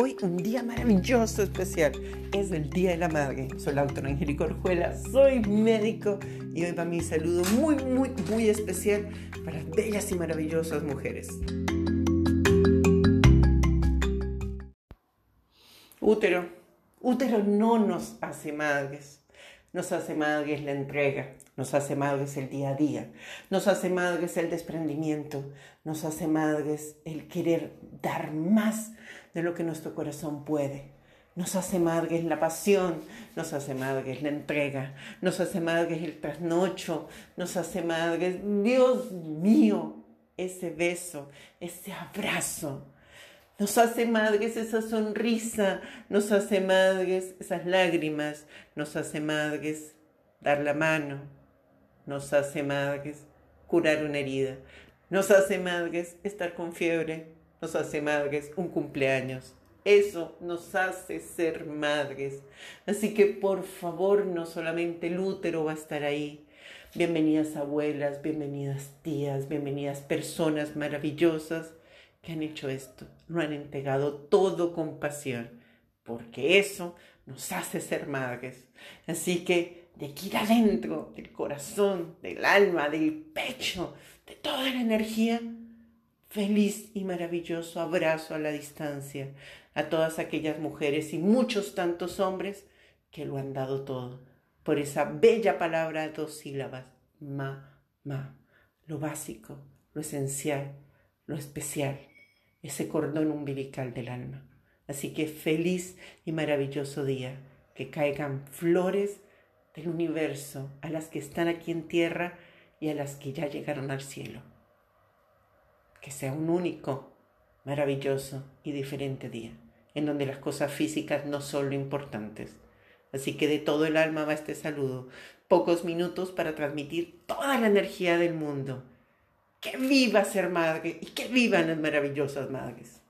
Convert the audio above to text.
hoy un día maravilloso, especial. Es el Día de la Madre. Soy la doctora Angélica Orjuela, soy médico y hoy va mi saludo muy, muy, muy especial para las bellas y maravillosas mujeres. Útero. Útero no nos hace madres. Nos hace madres la entrega, nos hace madres el día a día, nos hace madres el desprendimiento, nos hace madres el querer dar más de lo que nuestro corazón puede. Nos hace madres la pasión, nos hace madres la entrega, nos hace madres el trasnocho, nos hace madres, Dios mío, ese beso, ese abrazo, nos hace madres esa sonrisa, nos hace madres esas lágrimas, nos hace madres dar la mano, nos hace madres curar una herida, nos hace madres estar con fiebre, nos hace madres un cumpleaños. Eso nos hace ser madres. Así que por favor, no solamente el útero va a estar ahí. Bienvenidas abuelas, bienvenidas tías, bienvenidas personas maravillosas que han hecho esto, lo han entregado todo con pasión, porque eso nos hace ser madres. Así que de aquí adentro, del corazón, del alma, del pecho, de toda la energía, feliz y maravilloso abrazo a la distancia a todas aquellas mujeres y muchos tantos hombres que lo han dado todo por esa bella palabra de dos sílabas, ma, ma, lo básico, lo esencial, lo especial ese cordón umbilical del alma. Así que feliz y maravilloso día, que caigan flores del universo a las que están aquí en tierra y a las que ya llegaron al cielo. Que sea un único, maravilloso y diferente día, en donde las cosas físicas no son lo importantes. Así que de todo el alma va este saludo, pocos minutos para transmitir toda la energía del mundo que viva ser madre y que vivan las maravillosas madres.